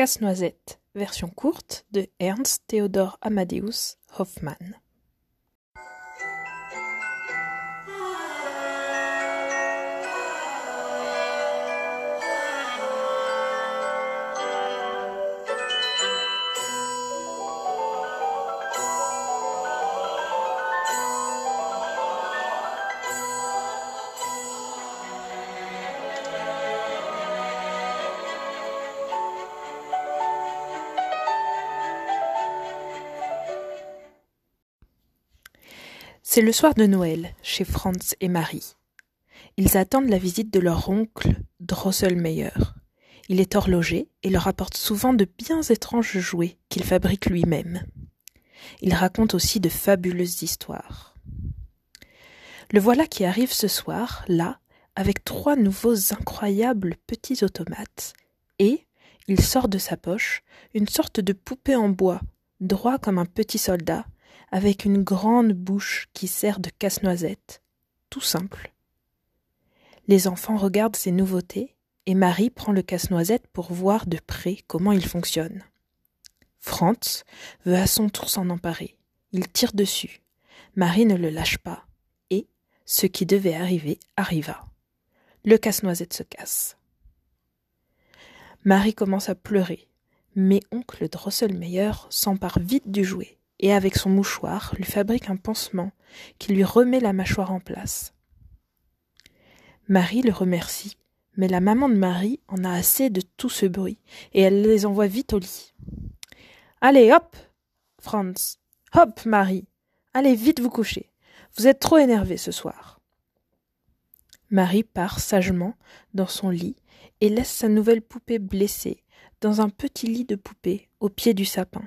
Casse-noisette, version courte de Ernst Theodor Amadeus Hoffmann. C'est le soir de Noël chez Franz et Marie. Ils attendent la visite de leur oncle Drosselmeyer. Il est horloger et leur apporte souvent de bien étranges jouets qu'il fabrique lui-même. Il raconte aussi de fabuleuses histoires. Le voilà qui arrive ce soir, là, avec trois nouveaux incroyables petits automates, et il sort de sa poche une sorte de poupée en bois, droit comme un petit soldat, avec une grande bouche qui sert de casse-noisette, tout simple. Les enfants regardent ces nouveautés et Marie prend le casse-noisette pour voir de près comment il fonctionne. Franz veut à son tour s'en emparer. Il tire dessus. Marie ne le lâche pas. Et ce qui devait arriver arriva. Le casse-noisette se casse. Marie commence à pleurer, mais oncle Drosselmeyer s'empare vite du jouet et avec son mouchoir lui fabrique un pansement qui lui remet la mâchoire en place. Marie le remercie, mais la maman de Marie en a assez de tout ce bruit, et elle les envoie vite au lit. Allez, hop, Franz, hop, Marie, allez vite vous coucher. Vous êtes trop énervé ce soir. Marie part sagement dans son lit et laisse sa nouvelle poupée blessée dans un petit lit de poupée au pied du sapin.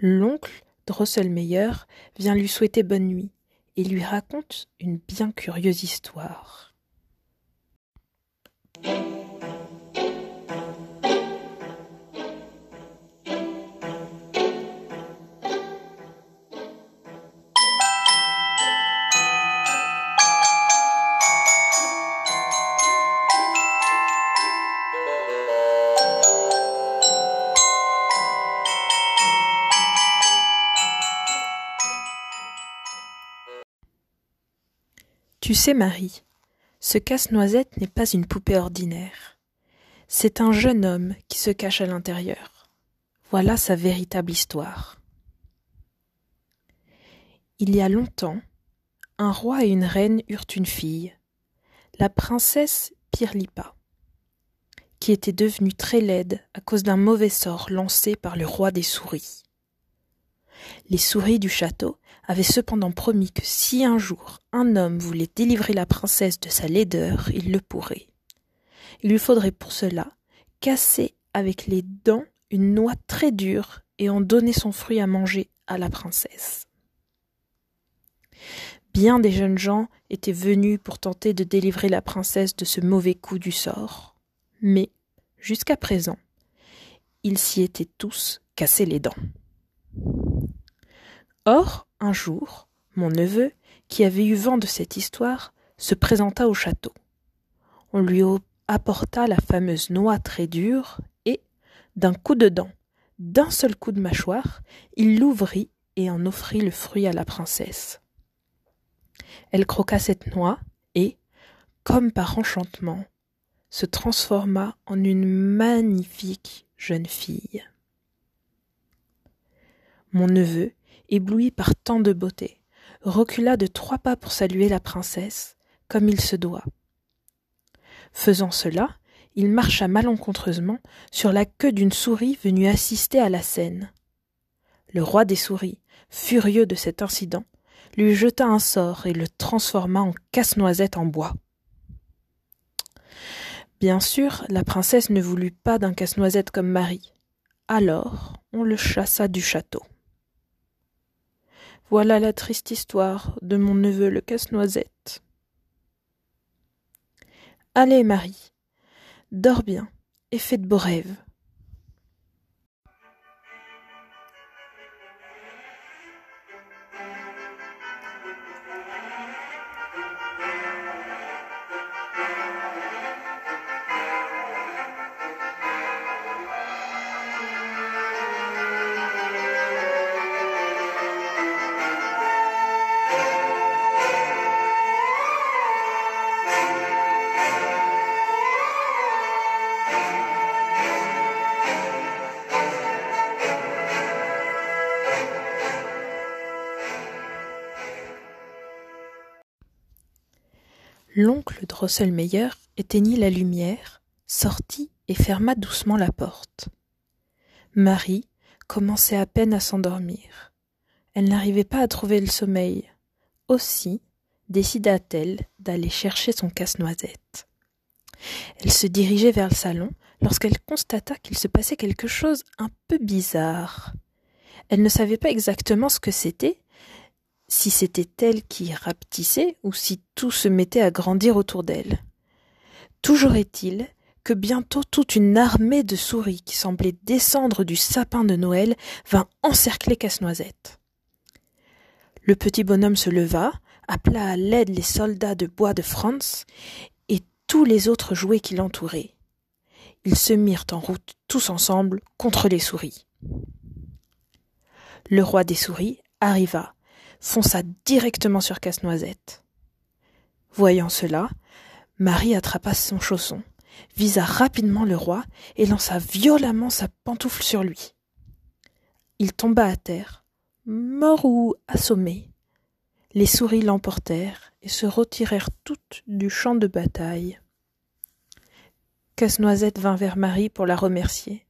L'oncle Drosselmeyer vient lui souhaiter bonne nuit et lui raconte une bien curieuse histoire. Tu sais, Marie, ce casse-noisette n'est pas une poupée ordinaire. C'est un jeune homme qui se cache à l'intérieur. Voilà sa véritable histoire. Il y a longtemps, un roi et une reine eurent une fille, la princesse Pirlipa, qui était devenue très laide à cause d'un mauvais sort lancé par le roi des souris. Les souris du château avaient cependant promis que si un jour un homme voulait délivrer la princesse de sa laideur, il le pourrait. Il lui faudrait pour cela casser avec les dents une noix très dure et en donner son fruit à manger à la princesse. Bien des jeunes gens étaient venus pour tenter de délivrer la princesse de ce mauvais coup du sort, mais, jusqu'à présent, ils s'y étaient tous cassés les dents. Or, un jour, mon neveu, qui avait eu vent de cette histoire, se présenta au château. On lui apporta la fameuse noix très dure et, d'un coup de dent, d'un seul coup de mâchoire, il l'ouvrit et en offrit le fruit à la princesse. Elle croqua cette noix et, comme par enchantement, se transforma en une magnifique jeune fille. Mon neveu, ébloui par tant de beauté, recula de trois pas pour saluer la princesse, comme il se doit. Faisant cela, il marcha malencontreusement sur la queue d'une souris venue assister à la scène. Le roi des souris, furieux de cet incident, lui jeta un sort et le transforma en casse-noisette en bois. Bien sûr, la princesse ne voulut pas d'un casse-noisette comme Marie. Alors, on le chassa du château. Voilà la triste histoire de mon neveu le casse-noisette. Allez, Marie, dors bien et fais de beaux rêves. L'oncle Drosselmeyer éteignit la lumière, sortit et ferma doucement la porte. Marie commençait à peine à s'endormir. Elle n'arrivait pas à trouver le sommeil. Aussi décida-t-elle d'aller chercher son casse-noisette. Elle se dirigeait vers le salon lorsqu'elle constata qu'il se passait quelque chose un peu bizarre. Elle ne savait pas exactement ce que c'était, si c'était elle qui rapetissait ou si tout se mettait à grandir autour d'elle. Toujours est-il que bientôt toute une armée de souris qui semblait descendre du sapin de Noël vint encercler Casse-Noisette. Le petit bonhomme se leva, appela à l'aide les soldats de bois de France et tous les autres jouets qui l'entouraient. Ils se mirent en route tous ensemble contre les souris. Le roi des souris arriva fonça directement sur Casse-Noisette. Voyant cela, Marie attrapa son chausson, visa rapidement le roi et lança violemment sa pantoufle sur lui. Il tomba à terre, mort ou assommé. Les souris l'emportèrent et se retirèrent toutes du champ de bataille. Casse-Noisette vint vers Marie pour la remercier.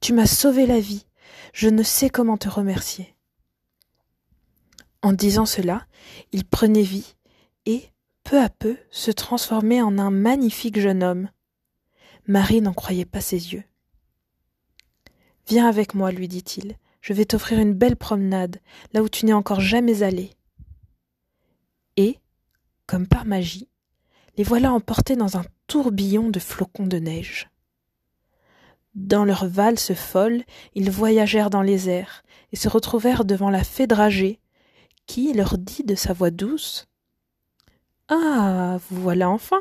Tu m'as sauvé la vie, je ne sais comment te remercier. En disant cela, il prenait vie et, peu à peu, se transformait en un magnifique jeune homme. Marie n'en croyait pas ses yeux. Viens avec moi, lui dit-il. Je vais t'offrir une belle promenade, là où tu n'es encore jamais allé. Et, comme par magie, les voilà emportés dans un tourbillon de flocons de neige. Dans leur valse folle, ils voyagèrent dans les airs et se retrouvèrent devant la fée dragée, qui leur dit de sa voix douce Ah, vous voilà enfin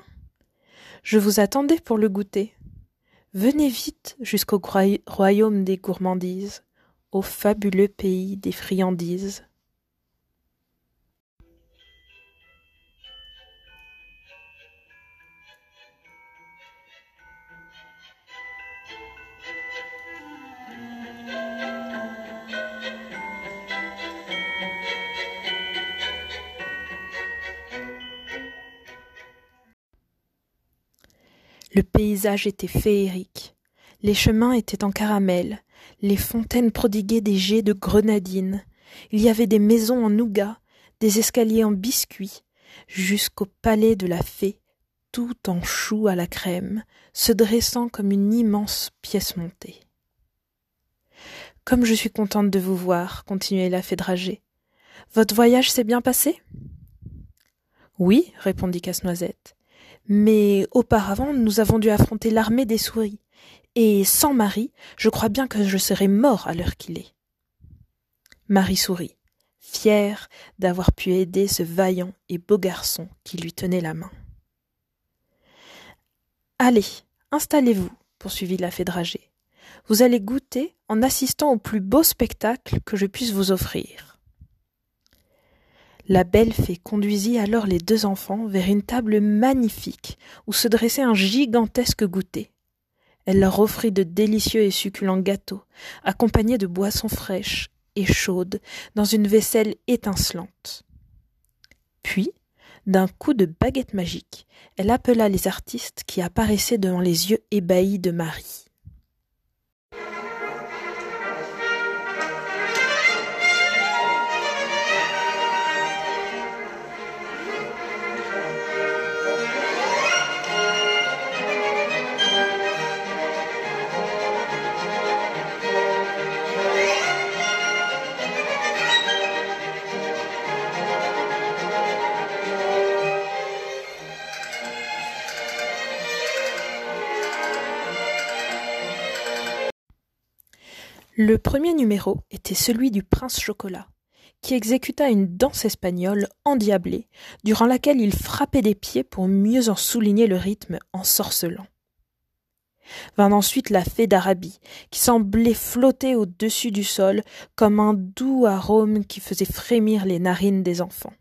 Je vous attendais pour le goûter. Venez vite jusqu'au royaume des gourmandises, au fabuleux pays des friandises. Le paysage était féerique. Les chemins étaient en caramel, les fontaines prodiguaient des jets de grenadines. Il y avait des maisons en nougat, des escaliers en biscuits, jusqu'au palais de la fée, tout en choux à la crème, se dressant comme une immense pièce montée. Comme je suis contente de vous voir, continuait la fée dragée. Votre voyage s'est bien passé? Oui, répondit Casse-Noisette. Mais auparavant, nous avons dû affronter l'armée des souris, et sans Marie, je crois bien que je serais mort à l'heure qu'il est. Marie sourit, fière d'avoir pu aider ce vaillant et beau garçon qui lui tenait la main. Allez, installez-vous, poursuivit la fée dragée. Vous allez goûter en assistant au plus beau spectacle que je puisse vous offrir. La belle fée conduisit alors les deux enfants vers une table magnifique où se dressait un gigantesque goûter. Elle leur offrit de délicieux et succulents gâteaux, accompagnés de boissons fraîches et chaudes dans une vaisselle étincelante. Puis, d'un coup de baguette magique, elle appela les artistes qui apparaissaient devant les yeux ébahis de Marie. Le premier numéro était celui du prince Chocolat, qui exécuta une danse espagnole endiablée, durant laquelle il frappait des pieds pour mieux en souligner le rythme en sorcelant. Vint ensuite la fée d'Arabie, qui semblait flotter au-dessus du sol comme un doux arôme qui faisait frémir les narines des enfants.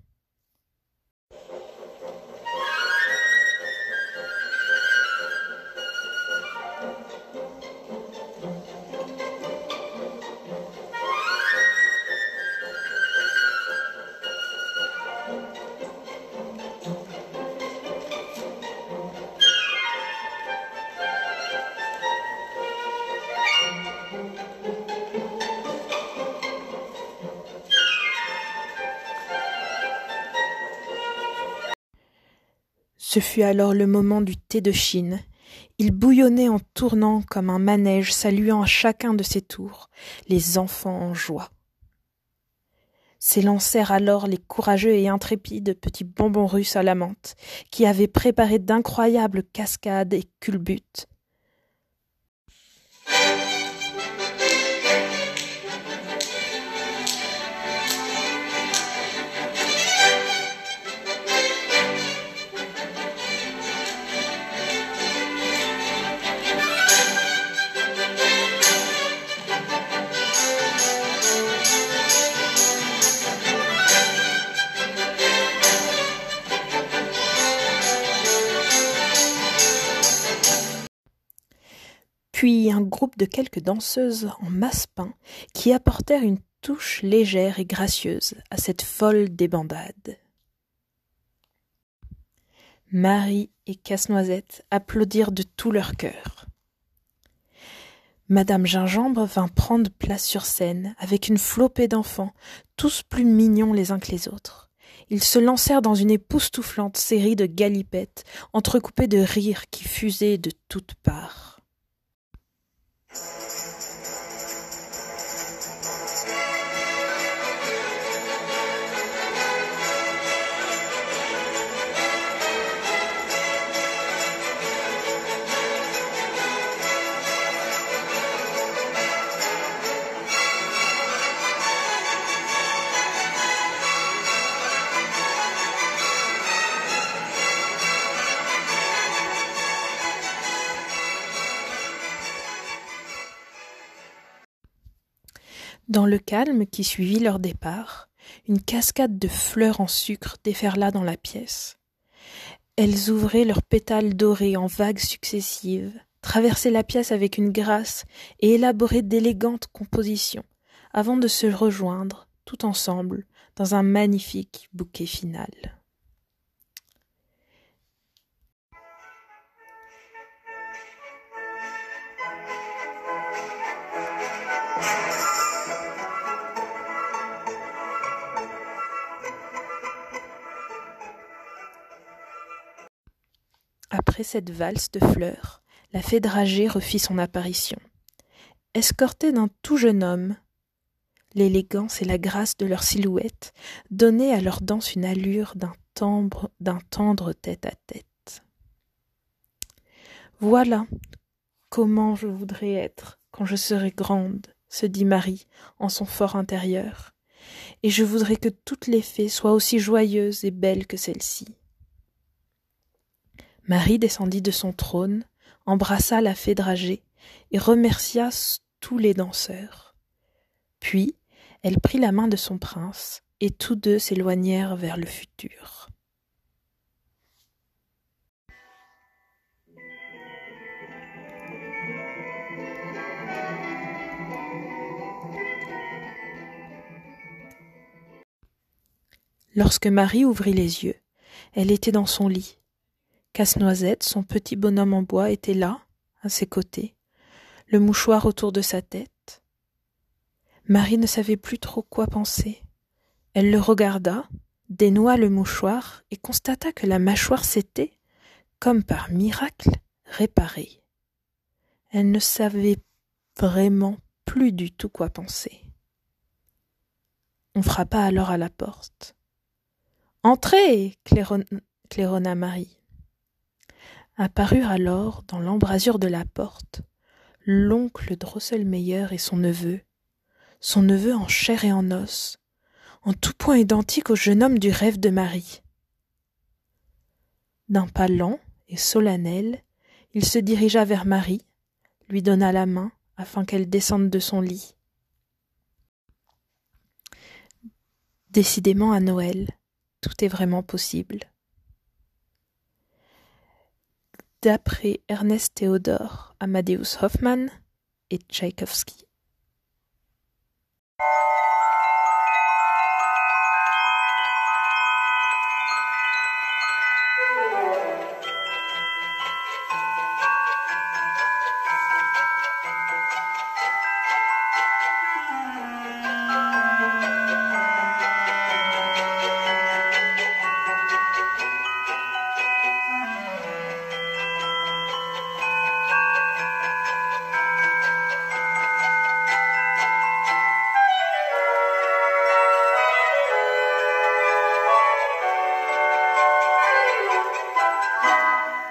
Ce fut alors le moment du thé de Chine. Il bouillonnait en tournant comme un manège, saluant à chacun de ses tours les enfants en joie. S'élancèrent alors les courageux et intrépides petits bonbons russes à la menthe, qui avaient préparé d'incroyables cascades et culbutes. Puis un groupe de quelques danseuses en masse-pain qui apportèrent une touche légère et gracieuse à cette folle débandade. Marie et Casse-Noisette applaudirent de tout leur cœur. Madame Gingembre vint prendre place sur scène avec une flopée d'enfants, tous plus mignons les uns que les autres. Ils se lancèrent dans une époustouflante série de galipettes, entrecoupées de rires qui fusaient de toutes parts. Música Dans le calme qui suivit leur départ, une cascade de fleurs en sucre déferla dans la pièce. Elles ouvraient leurs pétales dorés en vagues successives, traversaient la pièce avec une grâce et élaboraient d'élégantes compositions, avant de se rejoindre, tout ensemble, dans un magnifique bouquet final. Après cette valse de fleurs, la fée dragée refit son apparition. Escortée d'un tout jeune homme, l'élégance et la grâce de leur silhouette donnaient à leur danse une allure d'un tendre, d'un tendre tête à tête. Voilà comment je voudrais être quand je serai grande, se dit Marie en son fort intérieur, et je voudrais que toutes les fées soient aussi joyeuses et belles que celle-ci. Marie descendit de son trône, embrassa la fée dragée et remercia tous les danseurs. Puis elle prit la main de son prince, et tous deux s'éloignèrent vers le futur. Lorsque Marie ouvrit les yeux, elle était dans son lit, Casse-Noisette, son petit bonhomme en bois, était là, à ses côtés, le mouchoir autour de sa tête. Marie ne savait plus trop quoi penser. Elle le regarda, dénoua le mouchoir et constata que la mâchoire s'était, comme par miracle, réparée. Elle ne savait vraiment plus du tout quoi penser. On frappa alors à la porte. Entrez claironna Marie. Apparurent alors, dans l'embrasure de la porte, l'oncle Drosselmeyer et son neveu, son neveu en chair et en os, en tout point identique au jeune homme du rêve de Marie. D'un pas lent et solennel, il se dirigea vers Marie, lui donna la main afin qu'elle descende de son lit. Décidément à Noël, tout est vraiment possible d'après Ernest Theodor Amadeus Hoffmann et Tchaïkovski.